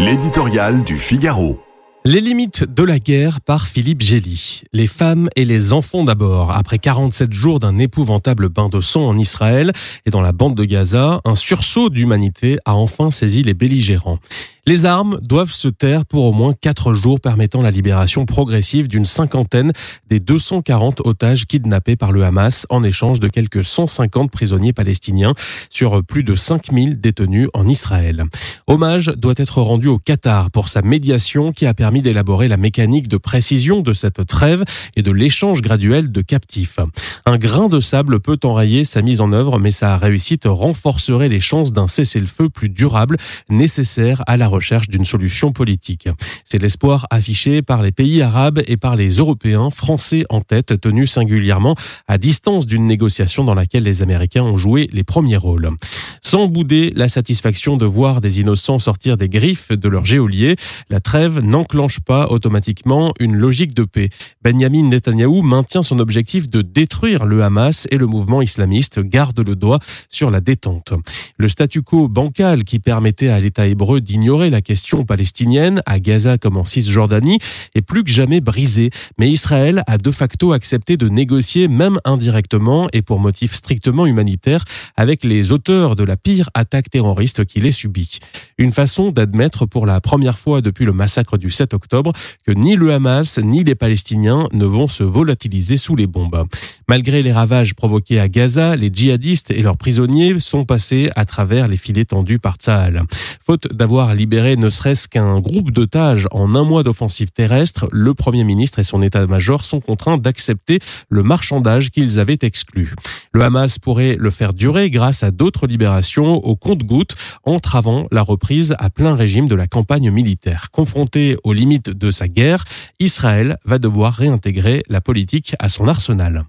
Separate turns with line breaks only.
L'éditorial du Figaro.
Les limites de la guerre par Philippe Gély. Les femmes et les enfants d'abord. Après 47 jours d'un épouvantable bain de sang en Israël et dans la bande de Gaza, un sursaut d'humanité a enfin saisi les belligérants. Les armes doivent se taire pour au moins quatre jours permettant la libération progressive d'une cinquantaine des 240 otages kidnappés par le Hamas en échange de quelques 150 prisonniers palestiniens sur plus de 5000 détenus en Israël. Hommage doit être rendu au Qatar pour sa médiation qui a permis d'élaborer la mécanique de précision de cette trêve et de l'échange graduel de captifs. Un grain de sable peut enrayer sa mise en œuvre, mais sa réussite renforcerait les chances d'un cessez-le-feu plus durable nécessaire à la recherche d'une solution politique. C'est l'espoir affiché par les pays arabes et par les Européens, français en tête, tenus singulièrement à distance d'une négociation dans laquelle les Américains ont joué les premiers rôles. Sans bouder la satisfaction de voir des innocents sortir des griffes de leur géolier, la trêve n'enclenche pas automatiquement une logique de paix. Benjamin Netanyahou maintient son objectif de détruire le Hamas et le mouvement islamiste garde le doigt sur la détente. Le statu quo bancal qui permettait à l'État hébreu d'ignorer la question palestinienne, à Gaza comme en Cisjordanie, est plus que jamais brisée. Mais Israël a de facto accepté de négocier, même indirectement et pour motif strictement humanitaire, avec les auteurs de la pire attaque terroriste qu'il ait subie. Une façon d'admettre pour la première fois depuis le massacre du 7 octobre que ni le Hamas ni les Palestiniens ne vont se volatiliser sous les bombes. Malgré les ravages provoqués à Gaza, les djihadistes et leurs prisonniers sont passés à travers les filets tendus par Tsahal. Faute d'avoir libéré ne serait-ce qu'un groupe d'otages en un mois d'offensive terrestre, le Premier ministre et son état-major sont contraints d'accepter le marchandage qu'ils avaient exclu. Le Hamas pourrait le faire durer grâce à d'autres libérations au compte-gouttes, entravant la reprise à plein régime de la campagne militaire. Confronté aux limites de sa guerre, Israël va devoir réintégrer la politique à son arsenal.